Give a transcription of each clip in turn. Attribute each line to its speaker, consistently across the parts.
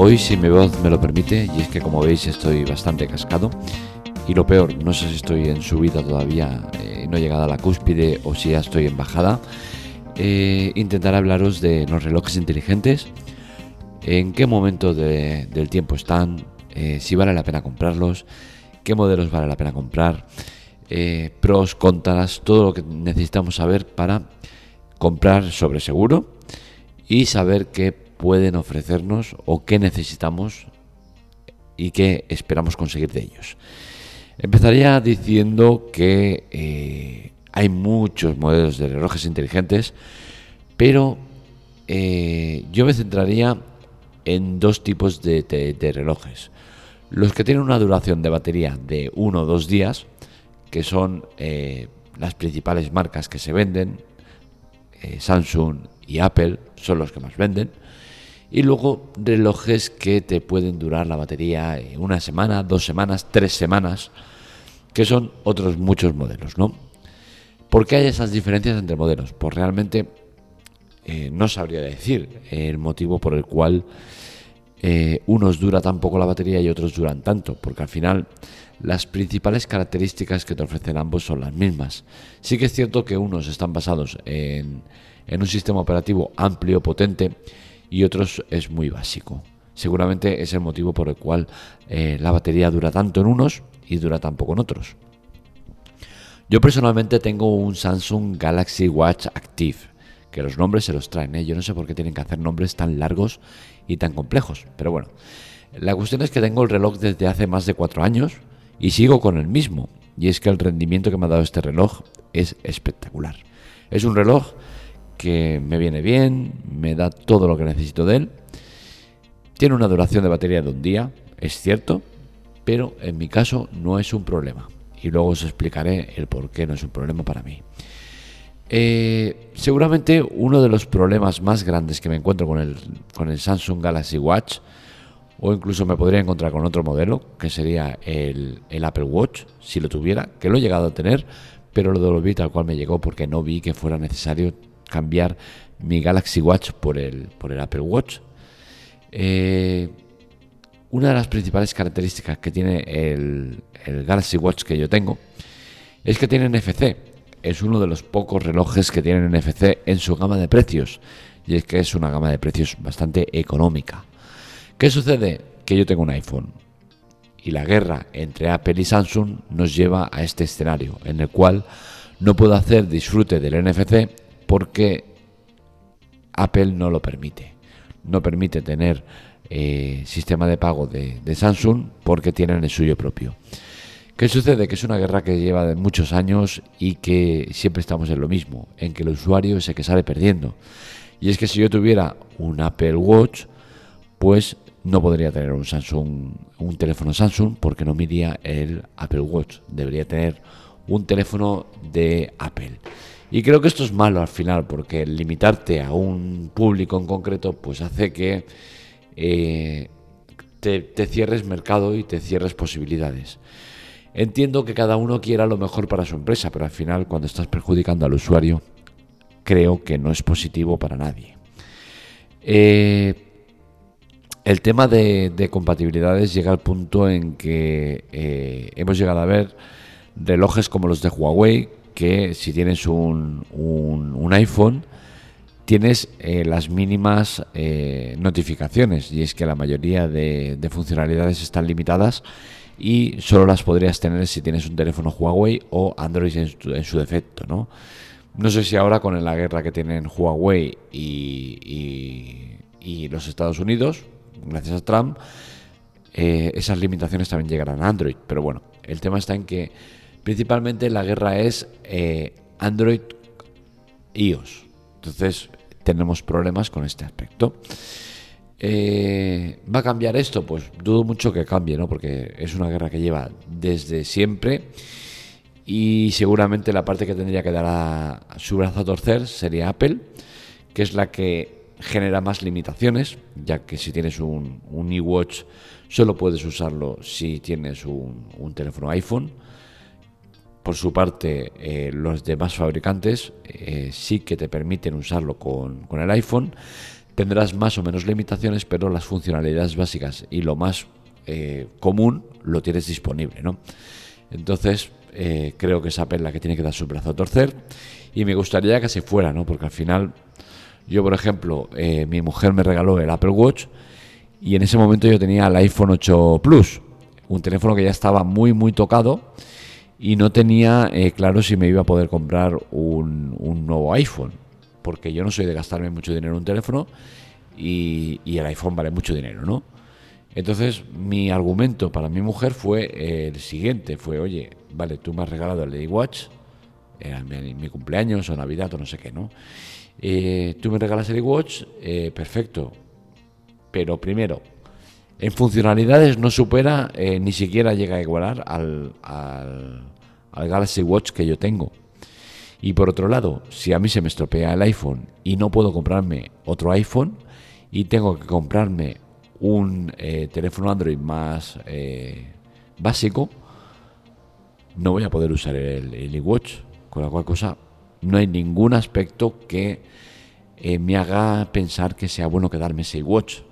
Speaker 1: Hoy, si mi voz me lo permite, y es que como veis estoy bastante cascado, y lo peor, no sé si estoy en subida todavía, eh, no he llegado a la cúspide o si ya estoy en bajada, eh, intentaré hablaros de los relojes inteligentes, en qué momento del tiempo están, eh, si vale la pena comprarlos, qué modelos vale la pena comprar, eh, pros, contras, todo lo que necesitamos saber para comprar sobre seguro y saber qué pueden ofrecernos o qué necesitamos y qué esperamos conseguir de ellos. Empezaría diciendo que eh, hay muchos modelos de relojes inteligentes, pero eh, yo me centraría en dos tipos de, relojes. Los que tienen una duración de batería de uno o dos días, que son eh, las principales marcas que se venden, Samsung y Apple son los que más venden, y luego relojes que te pueden durar la batería una semana, dos semanas, tres semanas, que son otros muchos modelos, ¿no? ¿Por qué hay esas diferencias entre modelos? Pues realmente eh, no sabría decir el motivo por el cual unos dura tan poco la batería y otros duran tanto, porque al final las principales características que te ofrecen ambos son las mismas. Sí que es cierto que unos están basados en, un sistema operativo amplio, potente, y otros es muy básico. Seguramente es el motivo por el cual eh, la batería dura tanto en unos y dura tan poco en otros. Yo personalmente tengo un Samsung Galaxy Watch Active, que los nombres se los traen. ¿eh? Yo no sé por qué tienen que hacer nombres tan largos y tan complejos, pero bueno. La cuestión es que tengo el reloj desde hace más de cuatro años y sigo con el mismo. Y es que el rendimiento que me ha dado este reloj es espectacular. Es un reloj que me viene bien, me da todo lo que necesito de él. Tiene una duración de batería de un día, es cierto, pero en mi caso no es un problema. Y luego os explicaré el por qué no es un problema para mí. Eh, seguramente uno de los problemas más grandes que me encuentro con el, con el Samsung Galaxy Watch o incluso me podría encontrar con otro modelo, que sería el, Apple Watch, si lo tuviera, que lo he llegado a tener, pero lo devolví tal cual me llegó porque no vi que fuera necesario cambiar mi Galaxy Watch por el, por el Apple Watch. Eh, una de las principales características que tiene el, el Galaxy Watch que yo tengo es que tiene NFC. Es uno de los pocos relojes que tienen NFC en su gama de precios. Y es que es una gama de precios bastante económica. ¿Qué sucede? Que yo tengo un iPhone y la guerra entre Apple y Samsung nos lleva a este escenario en el cual no puedo hacer disfrute del NFC porque Apple no lo permite. No permite tener eh, sistema de pago de, de, Samsung porque tienen el suyo propio. ¿Qué sucede? Que es una guerra que lleva de muchos años y que siempre estamos en lo mismo, en que el usuario es el que sale perdiendo. Y es que si yo tuviera un Apple Watch, pues no podría tener un Samsung, un teléfono Samsung porque no miría el Apple Watch. Debería tener un teléfono de Apple. Y creo que esto es malo al final porque limitarte a un público en concreto pues hace que eh, te, cierres mercado y te cierres posibilidades. Entiendo que cada uno quiera lo mejor para su empresa, pero al final cuando estás perjudicando al usuario creo que no es positivo para nadie. Eh, el tema de, compatibilidades llega al punto en que eh, hemos llegado a ver relojes como los de Huawei, que si tienes un, iPhone, tienes eh, las mínimas eh, notificaciones, y es que la mayoría de, funcionalidades están limitadas y solo las podrías tener si tienes un teléfono Huawei o Android en su, defecto, ¿no? No sé si ahora con la guerra que tienen Huawei y los Estados Unidos, gracias a Trump, eh, esas limitaciones también llegarán a Android. Pero bueno, el tema está en que principalmente la guerra es eh, Android iOS. Entonces tenemos problemas con este aspecto. Eh, ¿Va a cambiar esto? Pues dudo mucho que cambie, ¿no? Porque es una guerra que lleva desde siempre y seguramente la parte que tendría que dar a su brazo a torcer sería Apple, que es la que genera más limitaciones, ya que si tienes un, un iWatch solo puedes usarlo si tienes un, teléfono iPhone. Por su parte, eh, los demás fabricantes eh, sí que te permiten usarlo con, el iPhone, tendrás más o menos limitaciones, pero las funcionalidades básicas y lo más eh, común lo tienes disponible, ¿no? Entonces, creo que es Apple la que tiene que dar su brazo a torcer y me gustaría que se fuera, ¿no? Porque al final, yo por ejemplo, mi mujer me regaló el Apple Watch y en ese momento yo tenía el iPhone 8 Plus, un teléfono que ya estaba muy, muy tocado y no tenía claro si me iba a poder comprar un, un nuevo iPhone porque yo no soy de gastarme mucho dinero en un teléfono y, el iPhone vale mucho dinero, ¿no? Entonces mi argumento para mi mujer fue el siguiente, fue, oye, vale, tú me has regalado el Lady Watch, era mi, cumpleaños o Navidad o no sé qué, ¿no? Eh, tú me regalas el Watch, eh, perfecto, pero primero, en funcionalidades no supera, eh, ni siquiera llega a igualar al, al, al Galaxy Watch que yo tengo. Y por otro lado, si a mí se me estropea el iPhone y no puedo comprarme otro iPhone y tengo que comprarme un eh, teléfono Android más eh, básico, no voy a poder usar el, el iWatch. Con la cual cosa, no hay ningún aspecto que me haga pensar que sea bueno quedarme ese iWatch.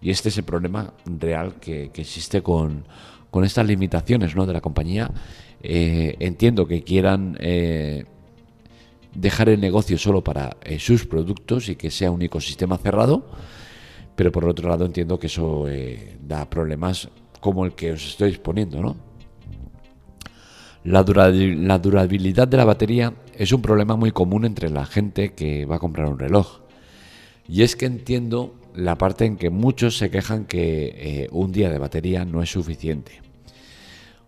Speaker 1: Y este es el problema real que, existe con, con, estas limitaciones ¿no? de la compañía. entiendo que quieran dejar el negocio solo para eh, sus productos y que sea un ecosistema cerrado, pero por otro lado entiendo que eso eh, da problemas como el que os estoy exponiendo, ¿no? La durabilidad de la batería es un problema muy común entre la gente que va a comprar un reloj. Y es que entiendo la parte en que muchos se quejan que eh, un día de batería no es suficiente.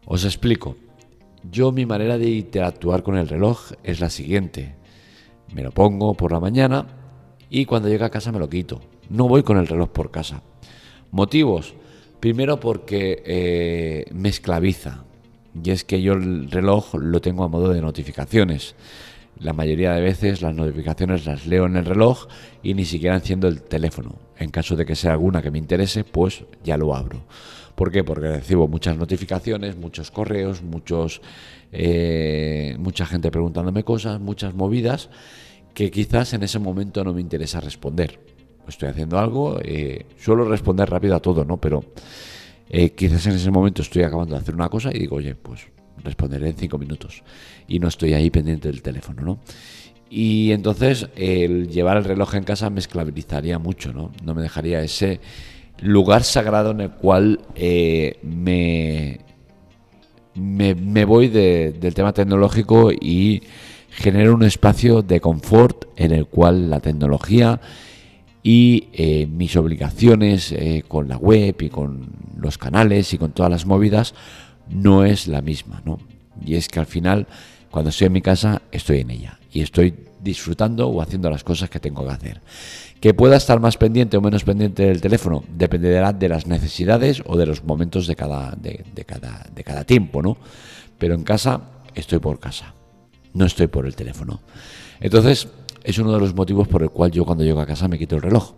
Speaker 1: Os explico. Yo mi manera de interactuar con el reloj es la siguiente. Me lo pongo por la mañana y cuando llego a casa me lo quito. No voy con el reloj por casa. Motivos. Primero porque eh, me esclaviza. Y es que yo el reloj lo tengo a modo de notificaciones. La mayoría de veces las notificaciones las leo en el reloj y ni siquiera enciendo el teléfono. En caso de que sea alguna que me interese, pues ya lo abro. ¿Por qué? Porque recibo muchas notificaciones, muchos correos, muchos, eh, mucha gente preguntándome cosas, muchas movidas que quizás en ese momento no me interesa responder. Estoy haciendo algo, eh, suelo responder rápido a todo, ¿no? Pero eh, quizás en ese momento estoy acabando de hacer una cosa y digo, oye, pues responderé en cinco minutos. Y no estoy ahí pendiente del teléfono, ¿no? Y entonces el llevar el reloj en casa me esclavizaría mucho, ¿no? No me dejaría ese lugar sagrado en el cual eh, me, me, voy del tema tecnológico y genero un espacio de confort en el cual la tecnología y eh, mis obligaciones eh, con la web y con los canales y con todas las movidas no es la misma, ¿no? Y es que al final, cuando estoy en mi casa, estoy en ella y estoy disfrutando o haciendo las cosas que tengo que hacer. Que pueda estar más pendiente o menos pendiente del teléfono dependerá de las necesidades o de los momentos de cada, de, cada, de cada tiempo, ¿no? Pero en casa estoy por casa, no estoy por el teléfono. Entonces, es uno de los motivos por el cual yo cuando llego a casa me quito el reloj.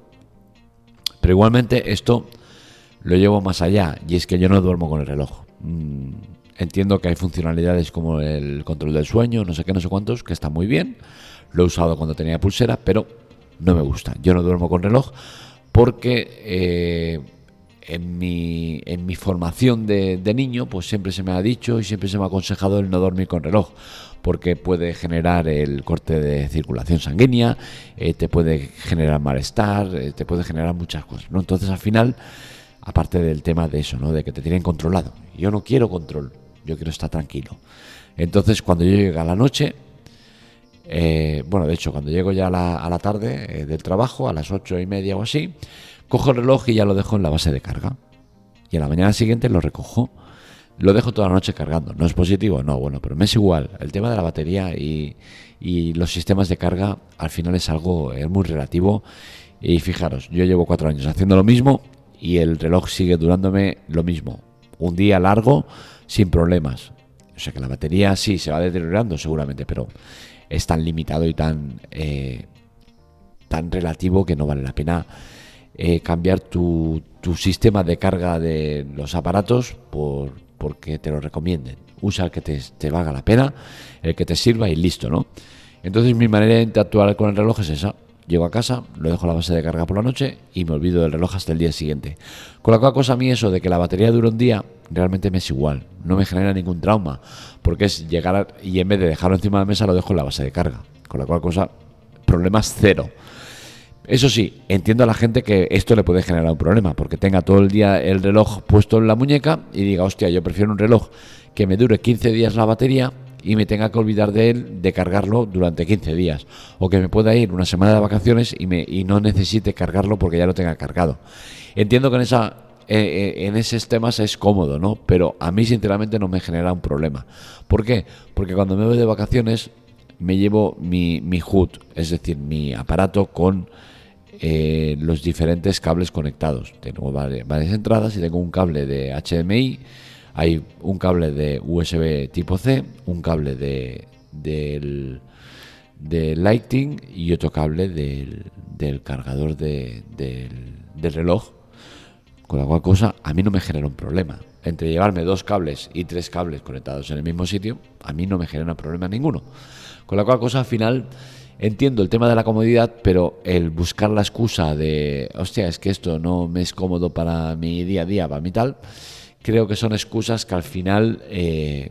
Speaker 1: Pero igualmente esto lo llevo más allá y es que yo no duermo con el reloj. Mm, entiendo que hay funcionalidades como el control del sueño, no sé qué, no sé cuántos, que está muy bien. Lo he usado cuando tenía pulsera, pero no me gusta. Yo no duermo con reloj porque eh, en, mi, en mi formación de, niño pues siempre se me ha dicho y siempre se me ha aconsejado el no dormir con reloj porque puede generar el corte de circulación sanguínea, eh, te puede generar malestar, eh, te puede generar muchas cosas. ¿no? Entonces al final, aparte del tema de eso, ¿no? de que te tienen controlado, yo no quiero control, yo quiero estar tranquilo. Entonces cuando yo llegue a la noche, eh, bueno, de hecho, cuando llego ya a la, tarde eh, del trabajo, a las ocho y media o así, cojo el reloj y ya lo dejo en la base de carga. Y a la mañana siguiente lo recojo. Lo dejo toda la noche cargando. ¿No es positivo? No, bueno, pero me es igual. El tema de la batería y, los sistemas de carga al final es algo es muy relativo. Y fijaros, yo llevo cuatro años haciendo lo mismo y el reloj sigue durándome lo mismo. Un día largo sin problemas. O sea que la batería sí se va deteriorando seguramente, pero es tan limitado y tan, eh, tan relativo que no vale la pena eh, cambiar tu, tu, sistema de carga de los aparatos por, porque te lo recomienden. Usa el que te, te valga la pena, el que te sirva y listo, ¿no? Entonces mi manera de interactuar con el reloj es esa. Llego a casa, lo dejo a la base de carga por la noche y me olvido del reloj hasta el día siguiente. Con la cual cosa a mí eso de que la batería dure un día realmente me es igual, no me genera ningún trauma, porque es llegar y en vez de dejarlo encima de la mesa lo dejo en la base de carga. Con la cual cosa, problemas cero. Eso sí, entiendo a la gente que esto le puede generar un problema, porque tenga todo el día el reloj puesto en la muñeca y diga, hostia, yo prefiero un reloj que me dure 15 días la batería y me tenga que olvidar de él, de cargarlo durante 15 días. O que me pueda ir una semana de vacaciones y, me, y no necesite cargarlo porque ya lo tenga cargado. Entiendo que en, esa, eh, eh, en esos temas es cómodo, ¿no? Pero a mí sinceramente no me genera un problema. ¿Por qué? Porque cuando me voy de vacaciones me llevo mi, mi HUD, es decir, mi aparato con eh, los diferentes cables conectados. Tengo varias, entradas y tengo un cable de HDMI, hay un cable de USB tipo C, un cable de, del, de Lighting y otro cable del, del cargador de, del, del reloj. Con la cual cosa a mí no me genera un problema. Entre llevarme dos cables y tres cables conectados en el mismo sitio, a mí no me genera problema ninguno. Con la cual cosa al final Entiendo el tema de la comodidad, pero el buscar la excusa de, hostia, es que esto no me es cómodo para mi día a día, para mi tal, creo que son excusas que al final eh,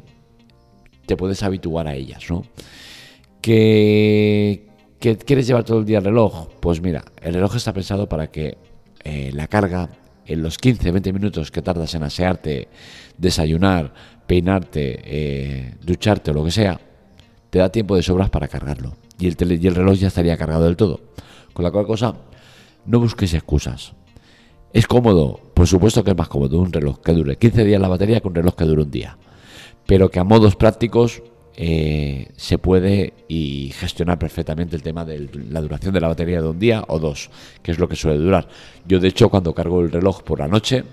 Speaker 1: te puedes habituar a ellas, ¿no? ¿Que, quieres llevar todo el día el reloj? Pues mira, el reloj está pensado para que eh, la carga, en los 15-20 minutos que tardas en asearte, desayunar, peinarte, eh, ducharte o lo que sea, te da tiempo de sobras para cargarlo y el, y el reloj ya estaría cargado del todo. Con la cual cosa, no busques excusas. ¿Es cómodo? Por supuesto que es más cómodo un reloj que dure 15 días la batería que un reloj que dure un día. Pero que a modos prácticos eh, se puede y gestionar perfectamente el tema de la duración de la batería de un día o dos, que es lo que suele durar. Yo de hecho cuando cargo el reloj por la noche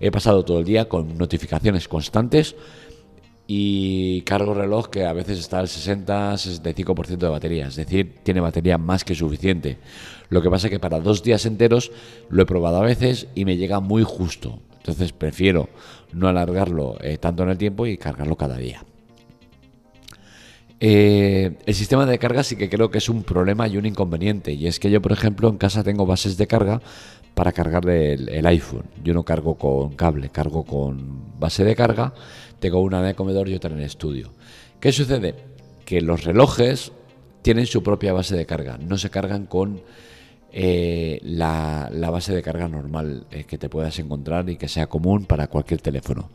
Speaker 1: he pasado todo el día con notificaciones constantes y cargo reloj que a veces está al 60-65% de batería, es decir, tiene batería más que suficiente. Lo que pasa es que para dos días enteros lo he probado a veces y me llega muy justo. Entonces prefiero no alargarlo eh, tanto en el tiempo y cargarlo cada día. Eh, el sistema de carga sí que creo que es un problema y un inconveniente. Y es que yo, por ejemplo, en casa tengo bases de carga para cargar el iPhone. Yo no cargo con cable, cargo con base de carga tengo una en el comedor y otra en el estudio. ¿Qué sucede? Que los relojes tienen su propia base de carga, no se cargan con eh, la, base de carga normal eh, que te puedas encontrar y que sea común para cualquier teléfono.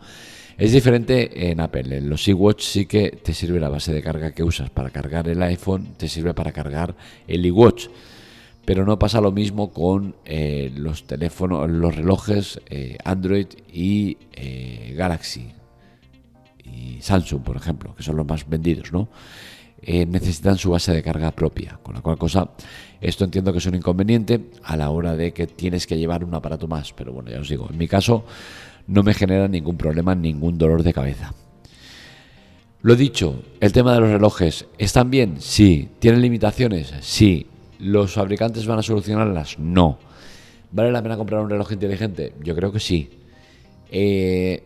Speaker 1: Es diferente en Apple. En los iWatch sí que te sirve la base de carga que usas para cargar el iPhone, te sirve para cargar el iWatch. Pero no pasa lo mismo con eh, los teléfonos, los relojes Android y Galaxy Samsung, por ejemplo, que son los más vendidos, ¿no? Eh, necesitan su base de carga propia, con la cual cosa esto entiendo que es un inconveniente a la hora de que tienes que llevar un aparato más, pero bueno, ya os digo, en mi caso no me genera ningún problema, ningún dolor de cabeza. Lo dicho, el tema de los relojes, ¿están bien? Sí. ¿Tienen limitaciones? Sí. ¿Los fabricantes van a solucionarlas? No. ¿Vale la pena comprar un reloj inteligente? Yo creo que sí. Eh,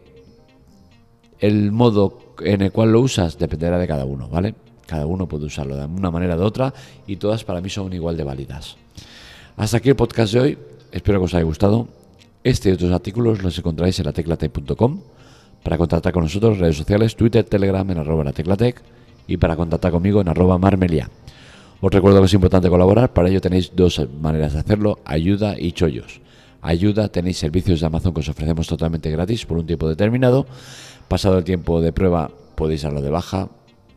Speaker 1: el modo en el cual lo usas dependerá de cada uno, ¿vale? Cada uno puede usarlo de una manera o de otra y todas para mí son igual de válidas. Hasta aquí el podcast de hoy. Espero que os haya gustado. Este y otros artículos los encontráis en la teclatec.com. Para contactar con nosotros, redes sociales, Twitter, Telegram en arroba la teclatec y para contactar conmigo en arroba marmelia. Os recuerdo que es importante colaborar, para ello tenéis dos maneras de hacerlo, ayuda y chollos. Ayuda, tenéis servicios de Amazon que os ofrecemos totalmente gratis por un tiempo determinado Pasado el tiempo de prueba podéis darlo de baja,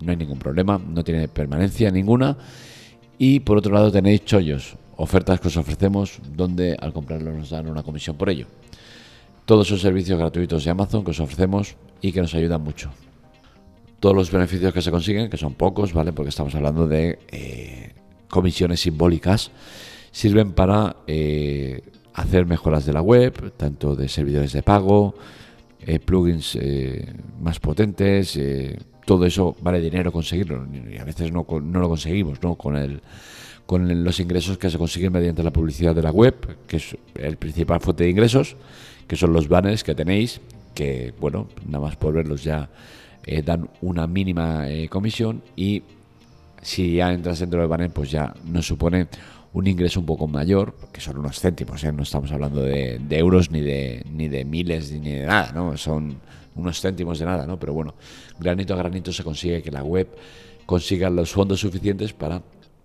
Speaker 1: no hay ningún problema, no tiene permanencia ninguna. Y por otro lado tenéis chollos, ofertas que os ofrecemos donde al comprarlo nos dan una comisión por ello. Todos son servicios gratuitos de Amazon que os ofrecemos y que nos ayudan mucho. Todos los beneficios que se consiguen, que son pocos, ¿vale? Porque estamos hablando de eh, comisiones simbólicas, sirven para eh, hacer mejoras de la web, tanto de servidores de pago, eh, plugins eh, más potentes, eh, todo eso vale dinero conseguirlo y a veces no, no lo conseguimos ¿no? Con, el, con los ingresos que se consiguen mediante la publicidad de la web, que es el principal fuente de ingresos, que son los banners que tenéis, que bueno, nada más por verlos ya dan una mínima comisión y si ya entras dentro del banner pues ya nos supone un ingreso un poco mayor, que son unos céntimos, ¿eh? no estamos hablando de, euros ni de, ni de miles ni de nada, ¿no? son unos céntimos de nada, ¿no? pero bueno, granito a granito se consigue que la web consiga los fondos suficientes para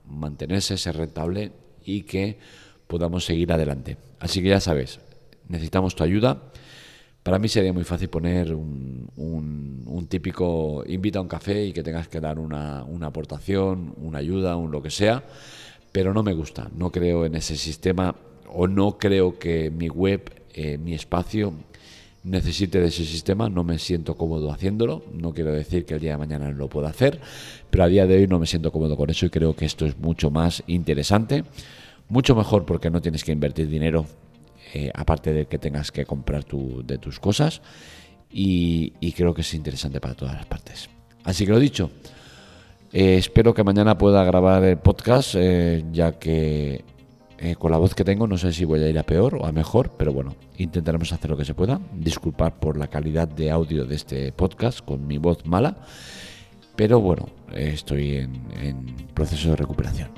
Speaker 1: mantenerse, ser rentable y que podamos seguir adelante. Así que ya sabes, necesitamos tu ayuda. Para mí sería muy fácil poner un, un, típico invita a un café y que tengas que dar una, una, aportación, una ayuda, un lo que sea, pero no me gusta, no creo en ese sistema o no creo que mi web, eh, mi espacio necesite de ese sistema, no me siento cómodo haciéndolo, no quiero decir que el día de mañana no lo pueda hacer, pero a día de hoy no me siento cómodo con eso y creo que esto es mucho más interesante, mucho mejor porque no tienes que invertir dinero eh, aparte de que tengas que comprar tu, de tus cosas y, creo que es interesante para todas las partes. Así que lo dicho, eh, espero que mañana pueda grabar el podcast, eh, ya que con la voz que tengo no sé si voy a ir a peor o a mejor, pero bueno, intentaremos hacer lo que se pueda. Disculpar por la calidad de audio de este podcast con mi voz mala, pero bueno, estoy en proceso de recuperación.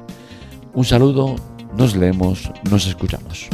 Speaker 1: Un saludo, nos leemos, nos escuchamos.